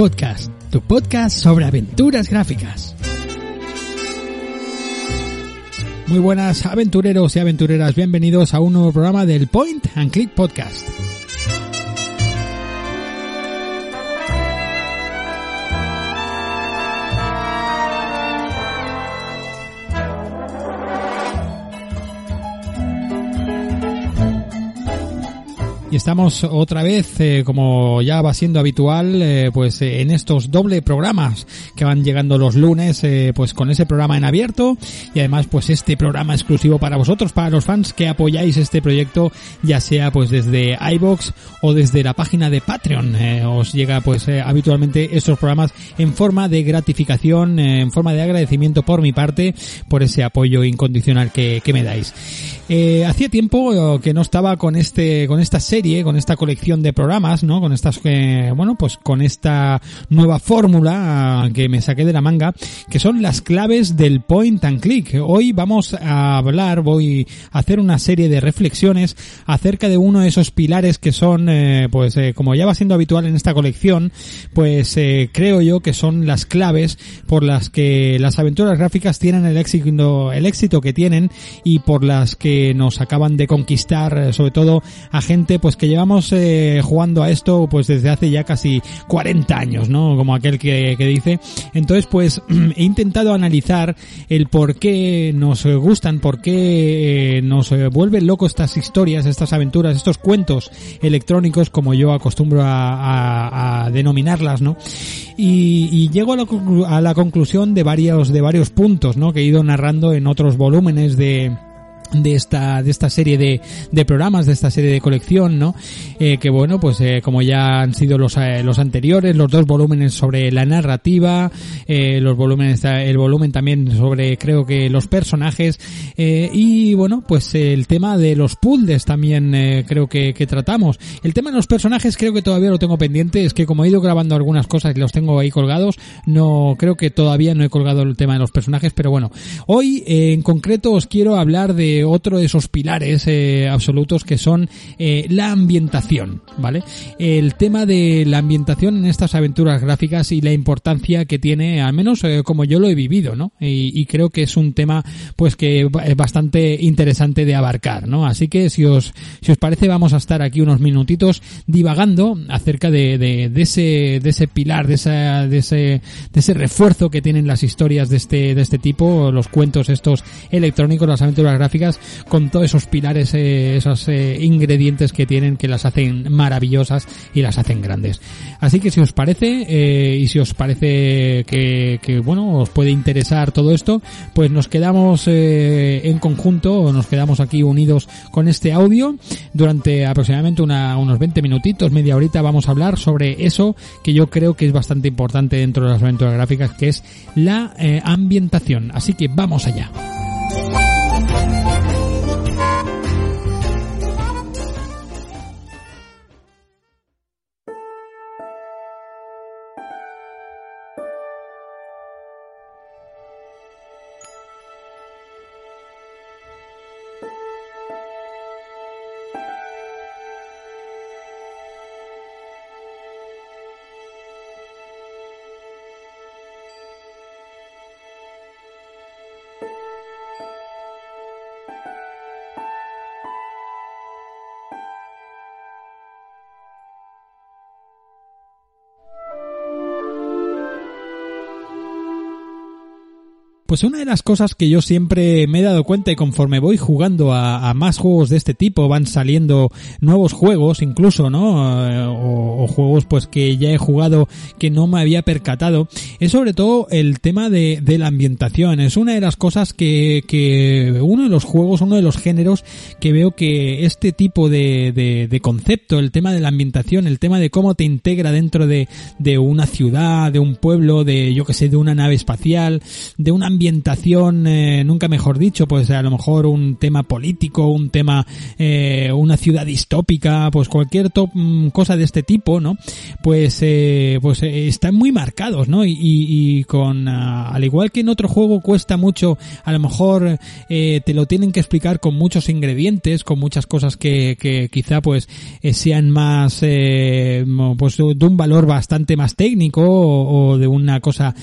Podcast, tu podcast sobre aventuras gráficas. Muy buenas aventureros y aventureras, bienvenidos a un nuevo programa del Point and Click Podcast. Y estamos otra vez, eh, como ya va siendo habitual, eh, pues eh, en estos doble programas que van llegando los lunes, pues con ese programa en abierto y además pues este programa exclusivo para vosotros, para los fans que apoyáis este proyecto, ya sea pues desde iBox o desde la página de Patreon. Os llega pues habitualmente estos programas en forma de gratificación, en forma de agradecimiento por mi parte por ese apoyo incondicional que me dais. Eh, hacía tiempo eh, que no estaba con este, con esta serie, con esta colección de programas, ¿no? Con estas, eh, bueno, pues con esta nueva fórmula ah, que me saqué de la manga, que son las claves del point and click. Hoy vamos a hablar, voy a hacer una serie de reflexiones acerca de uno de esos pilares que son, eh, pues, eh, como ya va siendo habitual en esta colección, pues eh, creo yo que son las claves por las que las aventuras gráficas tienen el éxito, el éxito que tienen y por las que nos acaban de conquistar, eh, sobre todo a gente pues que llevamos eh, jugando a esto pues desde hace ya casi 40 años, ¿no? Como aquel que, dice. Entonces pues he intentado analizar el por qué nos gustan, por qué eh, nos vuelven locos estas historias, estas aventuras, estos cuentos electrónicos como yo acostumbro a, a- denominarlas, ¿no? Y, y llego a la, a la conclusión de varios, de varios puntos, ¿no? Que he ido narrando en otros volúmenes de, de esta de esta serie de, de programas de esta serie de colección no Eh, que bueno pues eh, como ya han sido los eh, los anteriores los dos volúmenes sobre la narrativa eh, los volúmenes el volumen también sobre creo que los personajes eh, y bueno pues el tema de los puzzles también eh, creo que, que tratamos. El tema de los personajes creo que todavía lo tengo pendiente es que como he ido grabando algunas cosas y los tengo ahí colgados no creo que todavía no he colgado el tema de los personajes pero bueno hoy en concreto os quiero hablar de otro de esos pilares eh, absolutos que son eh, la ambientación, ¿vale? El tema de la ambientación en estas aventuras gráficas y la importancia que tiene, al menos eh, como yo lo he vivido, ¿no? Y, creo que es un tema, pues que es bastante interesante de abarcar, ¿no? Así que si os, si os parece vamos a estar aquí unos minutitos divagando acerca de, de, de ese, de ese pilar, de esa, de ese, de ese refuerzo que tienen las historias de este, de este tipo, los cuentos estos electrónicos, las aventuras gráficas, con todos esos pilares, eh, esos eh, ingredientes que tienen que las hacen maravillosas y las hacen grandes. Así que si os parece, eh, y si os parece que, que, bueno, os puede interesar todo esto, pues nos quedamos en conjunto, nos quedamos aquí unidos con este audio durante aproximadamente una- unos 20 minutitos, media horita vamos a hablar sobre eso que yo creo que es bastante importante dentro de las aventuras gráficas, que es la ambientación. Así que vamos allá. Pues una de las cosas que yo siempre me he dado cuenta y conforme voy jugando a, más juegos de este tipo, van saliendo nuevos juegos incluso, ¿no? Eh, o, juegos pues que ya he jugado que no me había percatado, es sobre todo el tema de, la ambientación. Es una de las cosas que, que uno de los juegos, uno de los géneros que veo que este tipo de, de, concepto, el tema de la ambientación, el tema de cómo te integra dentro de, de una ciudad, de un pueblo, de yo que sé, de una nave espacial, de una ambientación, eh, nunca mejor dicho, pues a lo mejor un tema político, un tema, eh, una ciudad distópica, pues cualquier mm, cosa de este tipo, ¿no? Pues, eh, pues están muy marcados, ¿no? Y, y, con, ah, al igual que en otro juego cuesta mucho, a lo mejor te lo tienen que explicar con muchos ingredientes, con muchas cosas que, que quizá pues sean más, pues de un valor bastante más técnico o, o de una cosa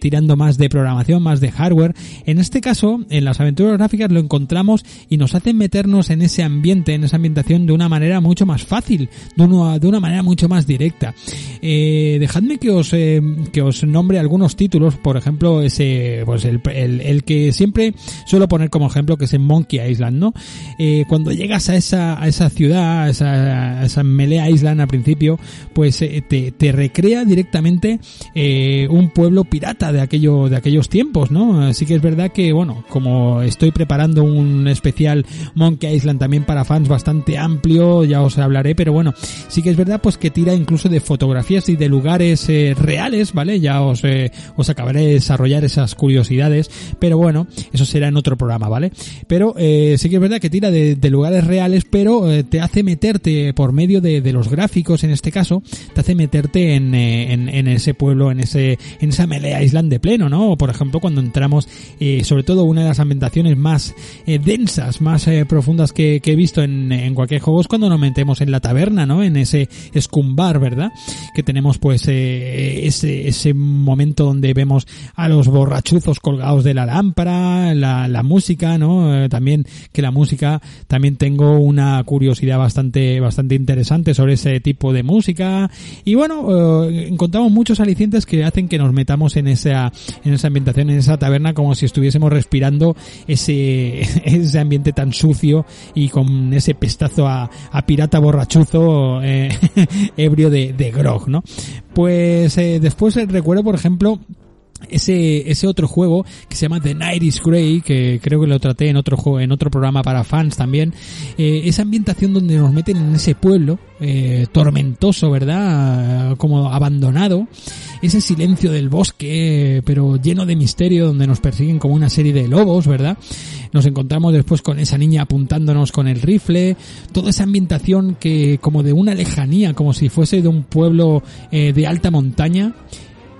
tirando más de programación, más de hardware. En este caso, en las aventuras gráficas lo encontramos y nos hacen meternos en ese ambiente, en esa ambientación de una manera mucho más fácil, de una, de una manera mucho más directa. Eh, dejadme que os, eh, que os nombre algunos títulos, por ejemplo, ese, pues el, el, que siempre suelo poner como ejemplo, que es en Monkey Island, ¿no? Eh, cuando llegas a esa, a esa ciudad, a esa, a esa Melee Island al principio, pues eh, te, te recrea directamente eh, un pueblo pirata de aquello, de aquellos tiempos, ¿no? Así que es verdad que, bueno, como estoy preparando un especial Monkey Island también para fans bastante amplio, ya os hablaré, pero bueno, sí que es verdad pues que tira incluso de fotografías y de lugares eh, reales, ¿vale? Ya os, eh, os acabaré de desarrollar esas curiosidades, pero bueno, eso será en otro programa, ¿vale? Pero eh, sí que es verdad que tira de, lugares reales, pero te hace meterte por medio de, los gráficos, en este caso, te hace meterte en, en, ese pueblo, en ese en esa Melee Island de pleno, ¿no? Por ejemplo, cuando entramos, eh, sobre todo una de las ambientaciones más eh, densas, más eh, profundas que, he visto en, en, cualquier juego es cuando nos metemos en la taberna, ¿no? En ese escumbar, ¿verdad? Que tenemos pues ese, ese momento donde vemos a los borrachuzos colgados de la lámpara, la, la música, ¿no? también que la música, también tengo una curiosidad bastante, bastante interesante sobre ese tipo de música y bueno, encontramos muchos alicientes que hacen que nos metamos en esa, en esa ambientación, en esa taberna como si estuviésemos respirando ese, ese ambiente tan sucio y con ese pestazo a, pirata borrachuzo eh, ebrio de, de grog, ¿no? Pues eh, después recuerdo, por ejemplo, ese, ese otro juego que se llama The Night is Grey, que creo que lo traté en otro juego, en otro programa para fans también, eh, esa ambientación donde nos meten en ese pueblo, eh, tormentoso, ¿verdad? Como abandonado, ese silencio del bosque, pero lleno de misterio, donde nos persiguen como una serie de lobos, ¿verdad? Nos encontramos después con esa niña apuntándonos con el rifle, toda esa ambientación que como de una lejanía, como si fuese de un pueblo eh, de alta montaña,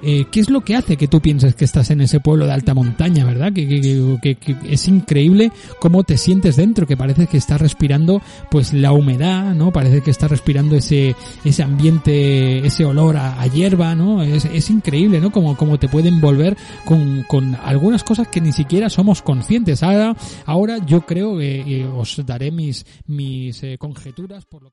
eh, ¿qué es lo que hace que tú pienses que estás en ese pueblo de alta montaña, verdad? Que, que, que, es increíble cómo te sientes dentro, que parece que estás respirando pues la humedad, ¿no? Parece que estás respirando ese, ese ambiente, ese olor a, hierba, ¿no? Es, es, increíble, ¿no? Como, como te pueden volver con, con algunas cosas que ni siquiera somos conscientes. Ahora, ahora yo creo que os daré mis, mis eh, conjeturas por lo